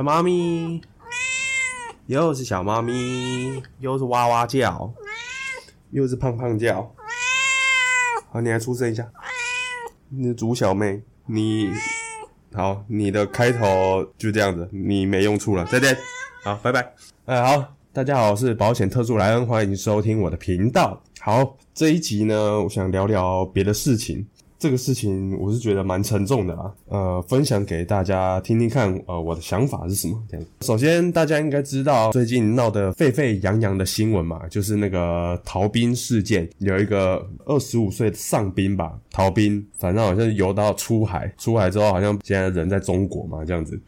小猫咪，又是小猫咪，又是哇哇叫，又是胖胖叫。好，你来出声一下。你是猪小妹，你好，你的开头就这样子，你没用处了，再见。好，拜拜。哎，好，大家好，我是保险特助莱恩，欢迎收听我的频道。好，这一集呢，我想聊聊别的事情。这个事情我是觉得蛮沉重的啊，呃，分享给大家听听看，呃，我的想法是什么？首先大家应该知道最近闹得沸沸扬扬的新闻嘛，就是那个逃兵事件，有一个二十五岁的上兵吧，逃兵，反正好像游到出海，出海之后好像现在人在中国嘛，这样子。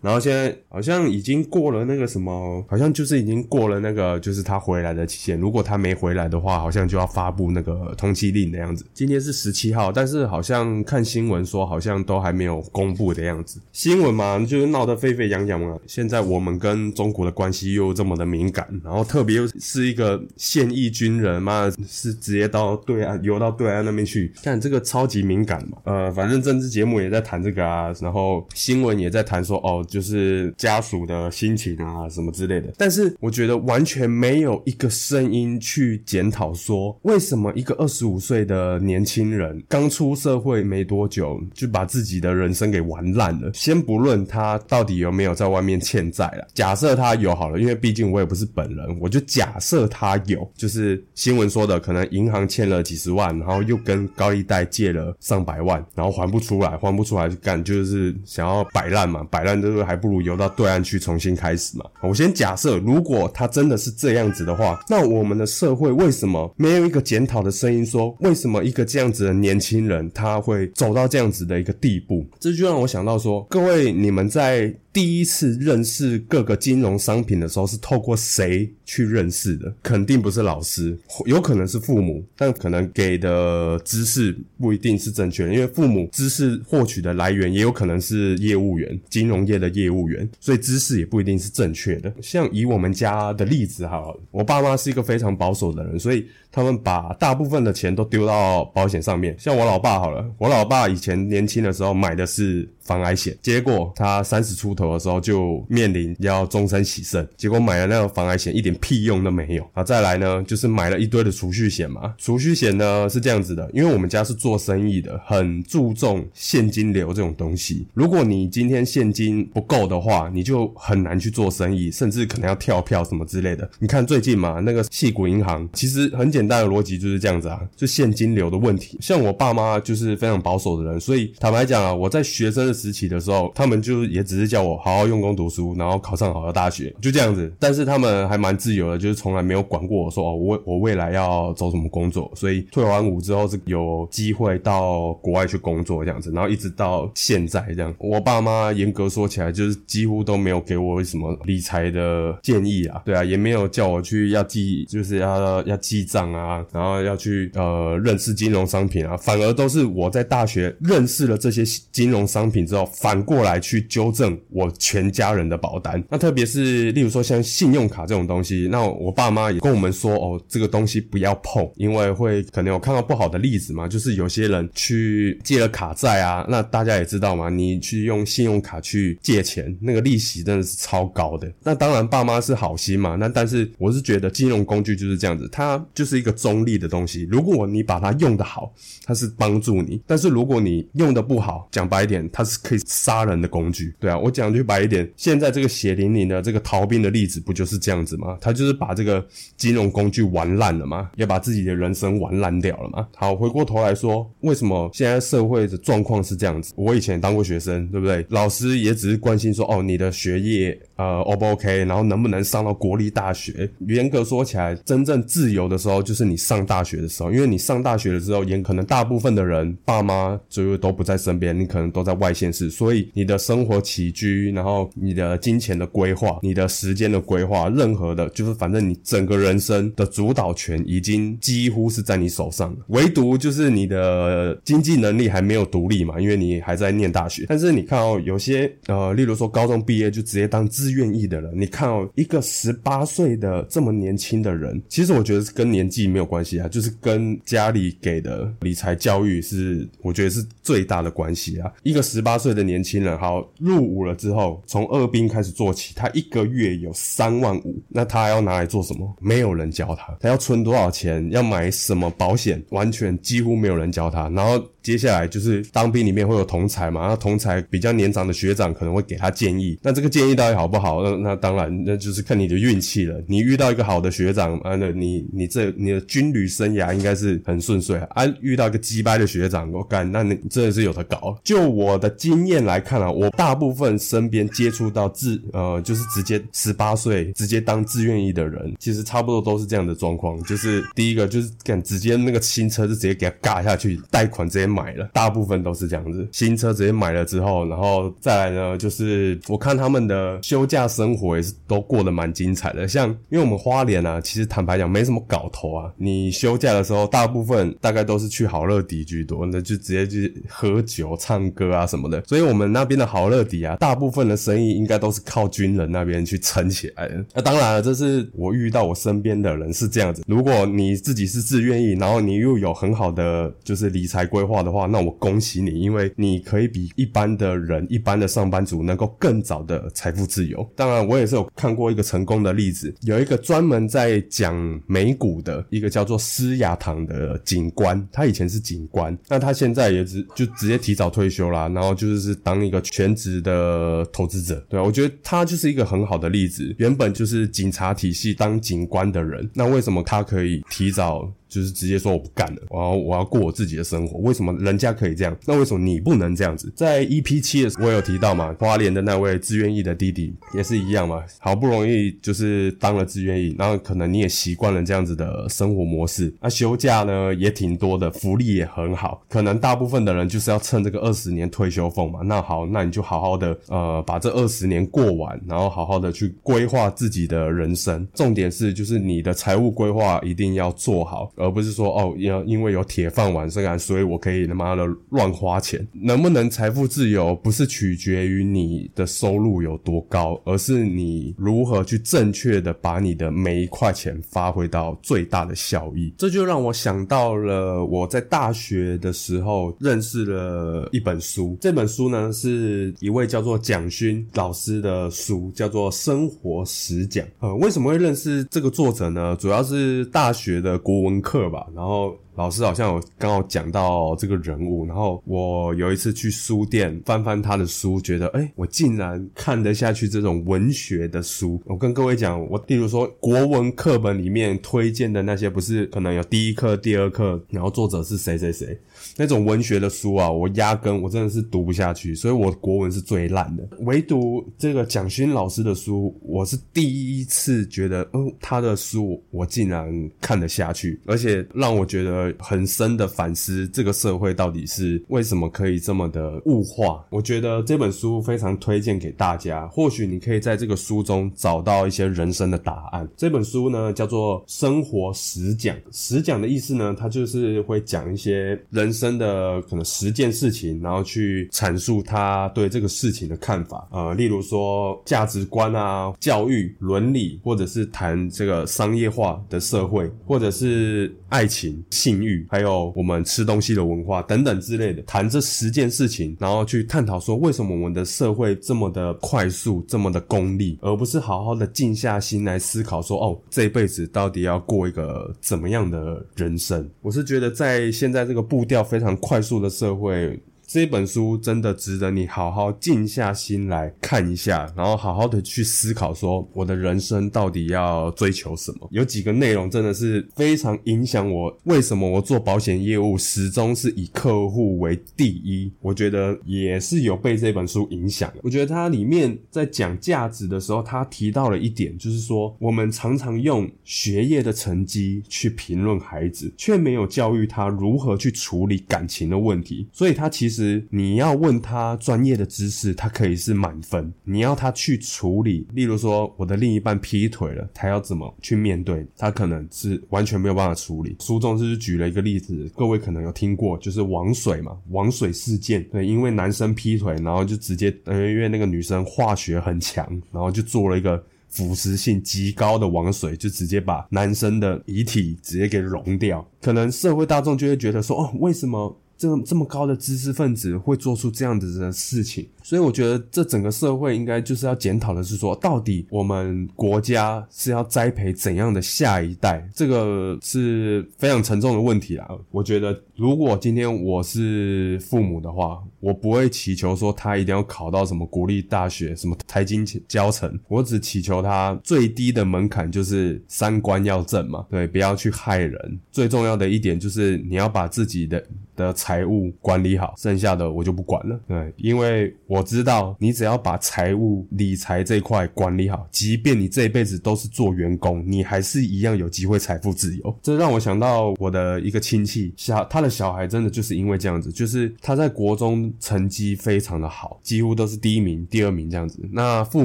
然后现在好像已经过了那个什么，好像就是已经过了那个，就是他回来的期限。如果他没回来的话，好像就要发布那个通缉令的样子。今天是十七号，但是好像看新闻说，好像都还没有公布的样子。新闻嘛，就是闹得沸沸扬扬嘛。现在我们跟中国的关系又这么的敏感，然后特别又是一个现役军人嘛，是直接到对岸游到对岸那边去，看这个超级敏感嘛。呃，反正政治节目也在谈这个啊，然后新闻也在谈说哦。就是家属的心情啊，什么之类的。但是我觉得完全没有一个声音去检讨说，为什么一个二十五岁的年轻人刚出社会没多久，就把自己的人生给玩烂了。先不论他到底有没有在外面欠债了，假设他有好了，因为毕竟我也不是本人，我就假设他有，就是新闻说的，可能银行欠了几十万，然后又跟高利贷借了上百万，然后还不出来，还不出来干，就是想要摆烂嘛，摆烂就是。还不如游到对岸去重新开始嘛。我先假设，如果他真的是这样子的话，那我们的社会为什么没有一个检讨的声音？说为什么一个这样子的年轻人他会走到这样子的一个地步？这就让我想到说，各位你们在。第一次认识各个金融商品的时候，是透过谁去认识的？肯定不是老师，有可能是父母，但可能给的知识不一定是正确的，因为父母知识获取的来源也有可能是业务员，金融业的业务员，所以知识也不一定是正确的。像以我们家的例子哈，我爸妈是一个非常保守的人，所以。他们把大部分的钱都丢到保险上面，像我老爸好了，我老爸以前年轻的时候买的是防癌险，结果他三十出头的时候就面临要终身洗肾，结果买了那个防癌险一点屁用都没有啊！再来呢，就是买了一堆的储蓄险嘛，储蓄险呢是这样子的，因为我们家是做生意的，很注重现金流这种东西，如果你今天现金不够的话，你就很难去做生意，甚至可能要跳票什么之类的。你看最近嘛，那个细谷银行其实很。简单的逻辑就是这样子啊，就现金流的问题。像我爸妈就是非常保守的人，所以坦白讲啊，我在学生的时期的时候，他们就也只是叫我好好用功读书，然后考上好的大学，就这样子。但是他们还蛮自由的，就是从来没有管过我说哦，我我未来要走什么工作。所以退完伍之后是有机会到国外去工作这样子，然后一直到现在这样。我爸妈严格说起来，就是几乎都没有给我什么理财的建议啊，对啊，也没有叫我去要记，就是要要记账。啊，然后要去呃认识金融商品啊，反而都是我在大学认识了这些金融商品之后，反过来去纠正我全家人的保单。那特别是例如说像信用卡这种东西，那我爸妈也跟我们说哦，这个东西不要碰，因为会可能有看到不好的例子嘛，就是有些人去借了卡债啊，那大家也知道嘛，你去用信用卡去借钱，那个利息真的是超高的。那当然爸妈是好心嘛，那但是我是觉得金融工具就是这样子，它就是一个中立的东西，如果你把它用的好，它是帮助你；但是如果你用的不好，讲白一点，它是可以杀人的工具。对啊，我讲讲句白一点，现在这个血淋淋的这个逃兵的例子，不就是这样子吗？他就是把这个金融工具玩烂了吗？也把自己的人生玩烂掉了吗？好，回过头来说，为什么现在社会的状况是这样子？我以前当过学生，对不对？老师也只是关心说，哦，你的学业呃 O 不 OK，然后能不能上到国立大学？严格说起来，真正自由的时候。就是你上大学的时候，因为你上大学的时候，也可能大部分的人爸妈就都不在身边，你可能都在外县市，所以你的生活起居，然后你的金钱的规划，你的时间的规划，任何的，就是反正你整个人生的主导权已经几乎是在你手上了。唯独就是你的经济能力还没有独立嘛，因为你还在念大学。但是你看哦，有些呃，例如说高中毕业就直接当自愿意的人。你看哦，一个十八岁的这么年轻的人，其实我觉得是跟年纪没有关系啊，就是跟家里给的理财教育是，我觉得是最大的关系啊。一个十八岁的年轻人，好入伍了之后，从二兵开始做起，他一个月有三万五，那他要拿来做什么？没有人教他，他要存多少钱，要买什么保险，完全几乎没有人教他。然后接下来就是当兵里面会有同才嘛，那同才比较年长的学长可能会给他建议，那这个建议到底好不好？那那当然那就是看你的运气了。你遇到一个好的学长，啊，那你你这你的军旅生涯应该是很顺遂啊。遇到一个鸡掰的学长，我干，那你真的是有的搞。就我的经验来看啊，我大部分身边接触到自呃，就是直接十八岁直接当自愿役的人，其实差不多都是这样的状况。就是第一个就是敢直接那个新车就直接给他嘎下去，贷款直接买了，大部分都是这样子。新车直接买了之后，然后再来呢，就是我看他们的休假生活也是都过得蛮精彩的。像因为我们花莲啊，其实坦白讲没什么搞头啊。你休假的时候，大部分大概都是去好乐迪居多，那就直接去喝酒、唱歌啊什么的。所以我们那边的好乐迪啊，大部分的生意应该都是靠军人那边去撑起来的。那当然了，这是我遇到我身边的人是这样子。如果你自己是自愿意，然后你又有很好的就是理财规划的话，那我恭喜你，因为你可以比一般的人、一般的上班族能够更早的财富自由。当然，我也是有看过一个成功的例子，有一个专门在讲美股的一个叫做施雅堂的警官，他以前是警官，那他现在也只就直接提早退休啦，然后就是当一个全职的投资者。对我觉得他就是一个很好的例子，原本就是警察体系当警官的人，那为什么他可以提早？就是直接说我不干了，我要我要过我自己的生活。为什么人家可以这样？那为什么你不能这样子？在 EP 七的时候，我有提到嘛，花莲的那位自愿意的弟弟也是一样嘛，好不容易就是当了自愿意，然后可能你也习惯了这样子的生活模式。那休假呢也挺多的，福利也很好。可能大部分的人就是要趁这个二十年退休俸嘛。那好，那你就好好的呃把这二十年过完，然后好好的去规划自己的人生。重点是就是你的财务规划一定要做好。而不是说哦，要因为有铁饭碗，所以我可以他妈的乱花钱。能不能财富自由，不是取决于你的收入有多高，而是你如何去正确的把你的每一块钱发挥到最大的效益。这就让我想到了我在大学的时候认识了一本书，这本书呢是一位叫做蒋勋老师的书，叫做《生活实讲》。呃，为什么会认识这个作者呢？主要是大学的国文。课吧，然后老师好像有刚好讲到这个人物，然后我有一次去书店翻翻他的书，觉得哎，我竟然看得下去这种文学的书。我跟各位讲，我例如说国文课本里面推荐的那些，不是可能有第一课、第二课，然后作者是谁谁谁。那种文学的书啊，我压根我真的是读不下去，所以我国文是最烂的。唯独这个蒋勋老师的书，我是第一次觉得，哦，他的书我竟然看得下去，而且让我觉得很深的反思这个社会到底是为什么可以这么的物化。我觉得这本书非常推荐给大家，或许你可以在这个书中找到一些人生的答案。这本书呢叫做《生活实讲》，实讲的意思呢，它就是会讲一些人。生的可能十件事情，然后去阐述他对这个事情的看法。呃，例如说价值观啊、教育、伦理，或者是谈这个商业化的社会，或者是爱情、性还有我们吃东西的文化等等之类的，谈这十件事情，然后去探讨说为什么我们的社会这么的快速、这么的功利，而不是好好的静下心来思考说哦，这辈子到底要过一个怎么样的人生？我是觉得在现在这个步调。非常快速的社会。这本书真的值得你好好静下心来看一下，然后好好的去思考，说我的人生到底要追求什么？有几个内容真的是非常影响我，为什么我做保险业务始终是以客户为第一？我觉得也是有被这本书影响的。我觉得它里面在讲价值的时候，他提到了一点，就是说我们常常用学业的成绩去评论孩子，却没有教育他如何去处理感情的问题，所以他其实。实你要问他专业的知识，他可以是满分；你要他去处理，例如说我的另一半劈腿了，他要怎么去面对，他可能是完全没有办法处理。书中是举了一个例子，各位可能有听过，就是王水嘛，王水事件。对，因为男生劈腿，然后就直接，因为那个女生化学很强，然后就做了一个。腐蚀性极高的王水，就直接把男生的遗体直接给溶掉。可能社会大众就会觉得说，哦，为什么这这么高的知识分子会做出这样子的事情？所以我觉得这整个社会应该就是要检讨的是说，到底我们国家是要栽培怎样的下一代？这个是非常沉重的问题啦。我觉得，如果今天我是父母的话，我不会祈求说他一定要考到什么国立大学、什么台金教程，我只祈求他最低的门槛就是三观要正嘛，对，不要去害人。最重要的一点就是你要把自己的的财务管理好，剩下的我就不管了。对，因为我。我知道，你只要把财务理财这块管理好，即便你这一辈子都是做员工，你还是一样有机会财富自由。这让我想到我的一个亲戚，小他的小孩真的就是因为这样子，就是他在国中成绩非常的好，几乎都是第一名、第二名这样子。那父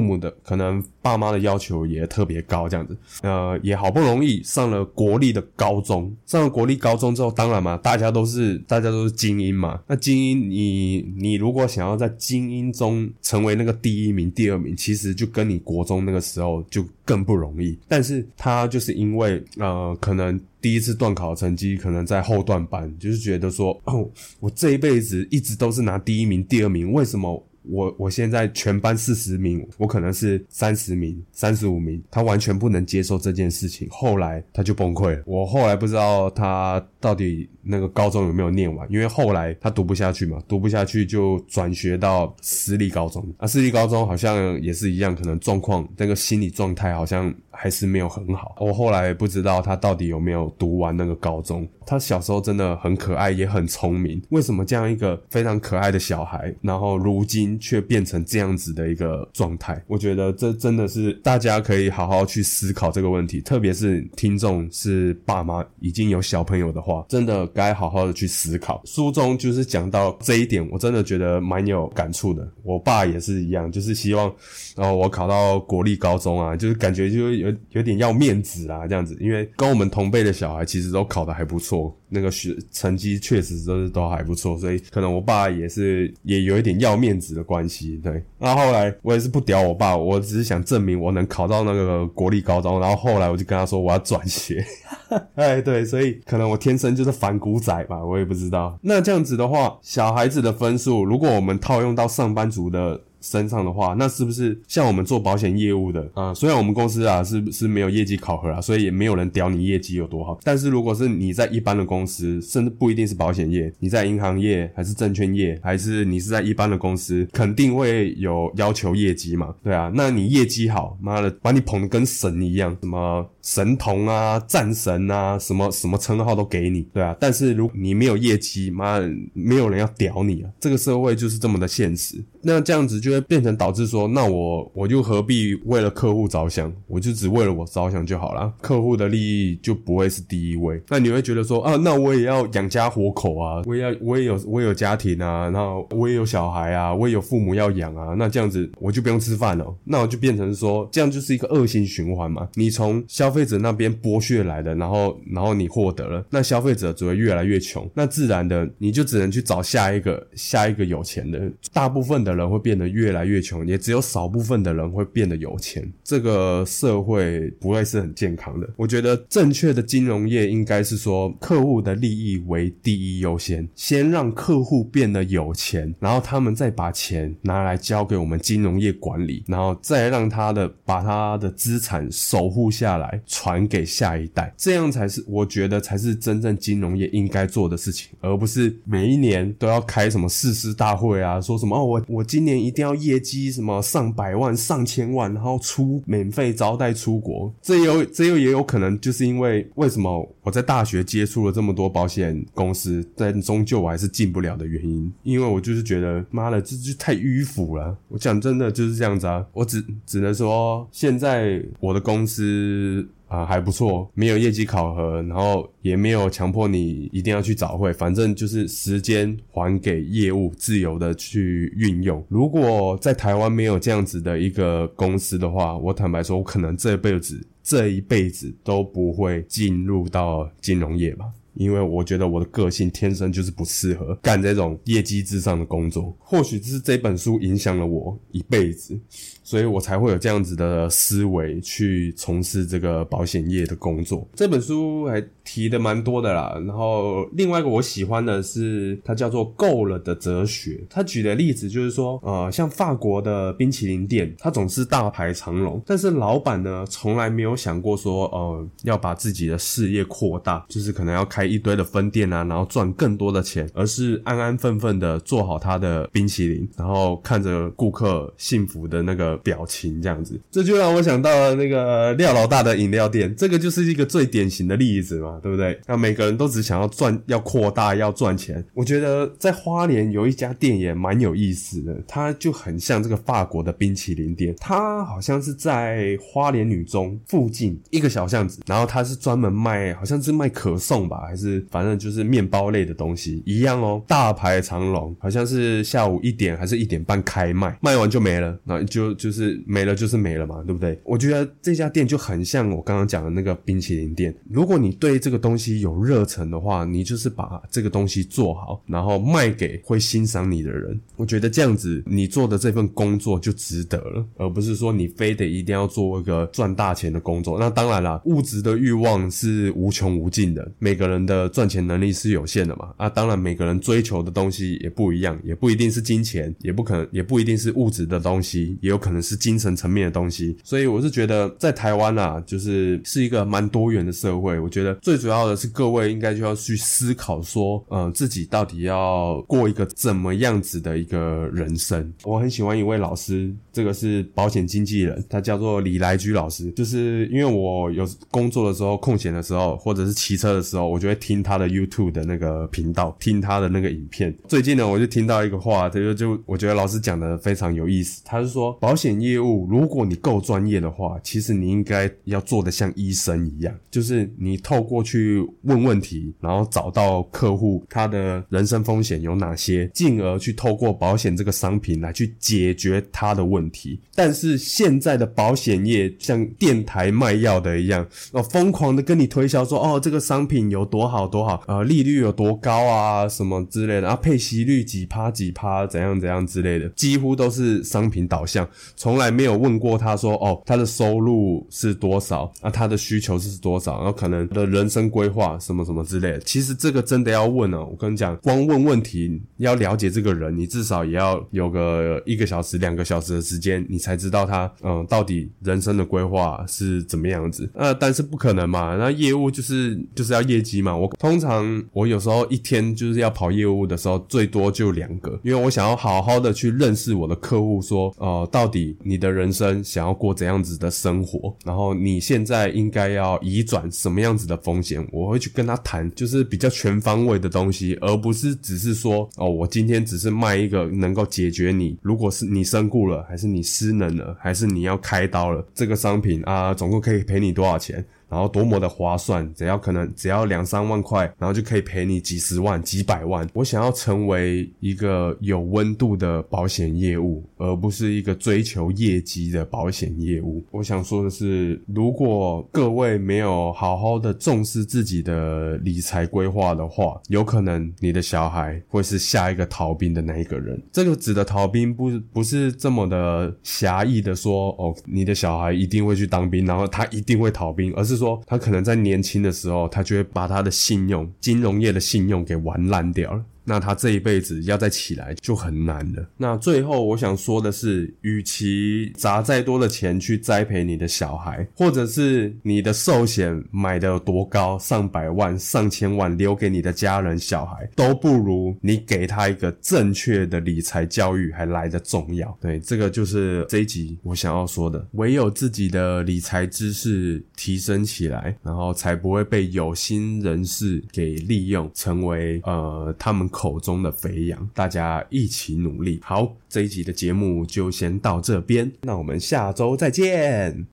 母的可能爸妈的要求也特别高，这样子，呃，也好不容易上了国立的高中。上了国立高中之后，当然嘛，大家都是大家都是精英嘛。那精英，你你如果想要在精英中成为那个第一名、第二名，其实就跟你国中那个时候就更不容易。但是他就是因为呃，可能第一次段考成绩可能在后段班，就是觉得说，哦，我这一辈子一直都是拿第一名、第二名，为什么？我我现在全班四十名，我可能是三十名、三十五名，他完全不能接受这件事情。后来他就崩溃了。我后来不知道他到底那个高中有没有念完，因为后来他读不下去嘛，读不下去就转学到私立高中。啊，私立高中好像也是一样，可能状况那个心理状态好像还是没有很好。我后来不知道他到底有没有读完那个高中。他小时候真的很可爱，也很聪明。为什么这样一个非常可爱的小孩，然后如今却变成这样子的一个状态？我觉得这真的是大家可以好好去思考这个问题。特别是听众是爸妈已经有小朋友的话，真的该好好的去思考。书中就是讲到这一点，我真的觉得蛮有感触的。我爸也是一样，就是希望，然后我考到国立高中啊，就是感觉就有有点要面子啊这样子。因为跟我们同辈的小孩其实都考的还不错。那个学成绩确实都是都还不错，所以可能我爸也是也有一点要面子的关系，对。那后来我也是不屌我爸，我只是想证明我能考到那个国立高中，然后后来我就跟他说我要转学，哎，对，所以可能我天生就是反骨仔吧，我也不知道。那这样子的话，小孩子的分数，如果我们套用到上班族的。身上的话，那是不是像我们做保险业务的啊？虽然我们公司啊是是没有业绩考核啊，所以也没有人屌你业绩有多好。但是如果是你在一般的公司，甚至不一定是保险业，你在银行业还是证券业，还是你是在一般的公司，肯定会有要求业绩嘛？对啊，那你业绩好，妈的把你捧得跟神一样，什么神童啊、战神啊，什么什么称号都给你，对啊。但是如你没有业绩，妈没有人要屌你啊！这个社会就是这么的现实。那这样子就。变成导致说，那我我就何必为了客户着想，我就只为了我着想就好了，客户的利益就不会是第一位。那你会觉得说啊，那我也要养家活口啊，我也要我也有我也有家庭啊，然后我也有小孩啊，我也有父母要养啊，那这样子我就不用吃饭了，那我就变成说，这样就是一个恶性循环嘛。你从消费者那边剥削来的，然后然后你获得了，那消费者只会越来越穷，那自然的你就只能去找下一个下一个有钱的，大部分的人会变得越。越来越穷，也只有少部分的人会变得有钱。这个社会不会是很健康的。我觉得正确的金融业应该是说，客户的利益为第一优先，先让客户变得有钱，然后他们再把钱拿来交给我们金融业管理，然后再让他的把他的资产守护下来，传给下一代。这样才是我觉得才是真正金融业应该做的事情，而不是每一年都要开什么誓师大会啊，说什么哦，我我今年一定要。业绩什么上百万、上千万，然后出免费招待出国，这有这又也有可能，就是因为为什么我在大学接触了这么多保险公司，但终究我还是进不了的原因，因为我就是觉得妈的，这就太迂腐了。我讲真的就是这样子啊，我只只能说，现在我的公司。啊还不错，没有业绩考核，然后也没有强迫你一定要去早会，反正就是时间还给业务，自由的去运用。如果在台湾没有这样子的一个公司的话，我坦白说，我可能这辈子这一辈子都不会进入到金融业吧。因为我觉得我的个性天生就是不适合干这种业绩至上的工作，或许是这本书影响了我一辈子。所以我才会有这样子的思维去从事这个保险业的工作。这本书还提的蛮多的啦。然后另外一个我喜欢的是，它叫做“够了”的哲学。他举的例子就是说，呃，像法国的冰淇淋店，它总是大排长龙，但是老板呢，从来没有想过说，呃，要把自己的事业扩大，就是可能要开一堆的分店啊，然后赚更多的钱，而是安安分分的做好他的冰淇淋，然后看着顾客幸福的那个。表情这样子，这就让我想到了那个廖老大的饮料店，这个就是一个最典型的例子嘛，对不对？那每个人都只想要赚，要扩大，要赚钱。我觉得在花莲有一家店也蛮有意思的，它就很像这个法国的冰淇淋店，它好像是在花莲女中附近一个小巷子，然后它是专门卖，好像是卖可颂吧，还是反正就是面包类的东西，一样哦，大排长龙，好像是下午一点还是一点半开卖，卖完就没了，那就。就是没了，就是没了嘛，对不对？我觉得这家店就很像我刚刚讲的那个冰淇淋店。如果你对这个东西有热忱的话，你就是把这个东西做好，然后卖给会欣赏你的人。我觉得这样子，你做的这份工作就值得了，而不是说你非得一定要做一个赚大钱的工作。那当然了，物质的欲望是无穷无尽的，每个人的赚钱能力是有限的嘛。啊，当然每个人追求的东西也不一样，也不一定是金钱，也不可能，也不一定是物质的东西，也有可能。是精神层面的东西，所以我是觉得在台湾啊，就是是一个蛮多元的社会。我觉得最主要的是各位应该就要去思考说，呃，自己到底要过一个怎么样子的一个人生。我很喜欢一位老师，这个是保险经纪人，他叫做李来居老师。就是因为我有工作的时候、空闲的时候，或者是骑车的时候，我觉得听他的 YouTube 的那个频道，听他的那个影片。最近呢，我就听到一个话，他就就我觉得老师讲的非常有意思。他是说保险。业务，如果你够专业的话，其实你应该要做的像医生一样，就是你透过去问问题，然后找到客户他的人身风险有哪些，进而去透过保险这个商品来去解决他的问题。但是现在的保险业像电台卖药的一样，哦，疯狂的跟你推销说，哦，这个商品有多多好多好，呃，利率有多高啊，什么之类的，啊，配息率几趴几趴，怎样怎样之类的，几乎都是商品导向。从来没有问过他说哦，他的收入是多少啊？他的需求是多少？然后可能的人生规划什么什么之类的。其实这个真的要问哦，我跟你讲，光问问题要了解这个人，你至少也要有个一个小时、两个小时的时间，你才知道他嗯到底人生的规划是怎么样子。呃，但是不可能嘛，那业务就是就是要业绩嘛。我通常我有时候一天就是要跑业务的时候，最多就两个，因为我想要好好的去认识我的客户，说呃到底。你的人生想要过怎样子的生活，然后你现在应该要移转什么样子的风险，我会去跟他谈，就是比较全方位的东西，而不是只是说哦，我今天只是卖一个能够解决你，如果是你身故了，还是你失能了，还是你要开刀了，这个商品啊，总共可以赔你多少钱？然后多么的划算，只要可能只要两三万块，然后就可以赔你几十万、几百万。我想要成为一个有温度的保险业务，而不是一个追求业绩的保险业务。我想说的是，如果各位没有好好的重视自己的理财规划的话，有可能你的小孩会是下一个逃兵的那一个人。这个指的逃兵不不是这么的狭义的说，哦，你的小孩一定会去当兵，然后他一定会逃兵，而是说。说他可能在年轻的时候，他就会把他的信用、金融业的信用给玩烂掉了。那他这一辈子要再起来就很难了。那最后我想说的是，与其砸再多的钱去栽培你的小孩，或者是你的寿险买的有多高，上百万、上千万留给你的家人小孩，都不如你给他一个正确的理财教育还来得重要。对，这个就是这一集我想要说的。唯有自己的理财知识提升起来，然后才不会被有心人士给利用，成为呃他们。口中的肥羊，大家一起努力。好，这一集的节目就先到这边，那我们下周再见。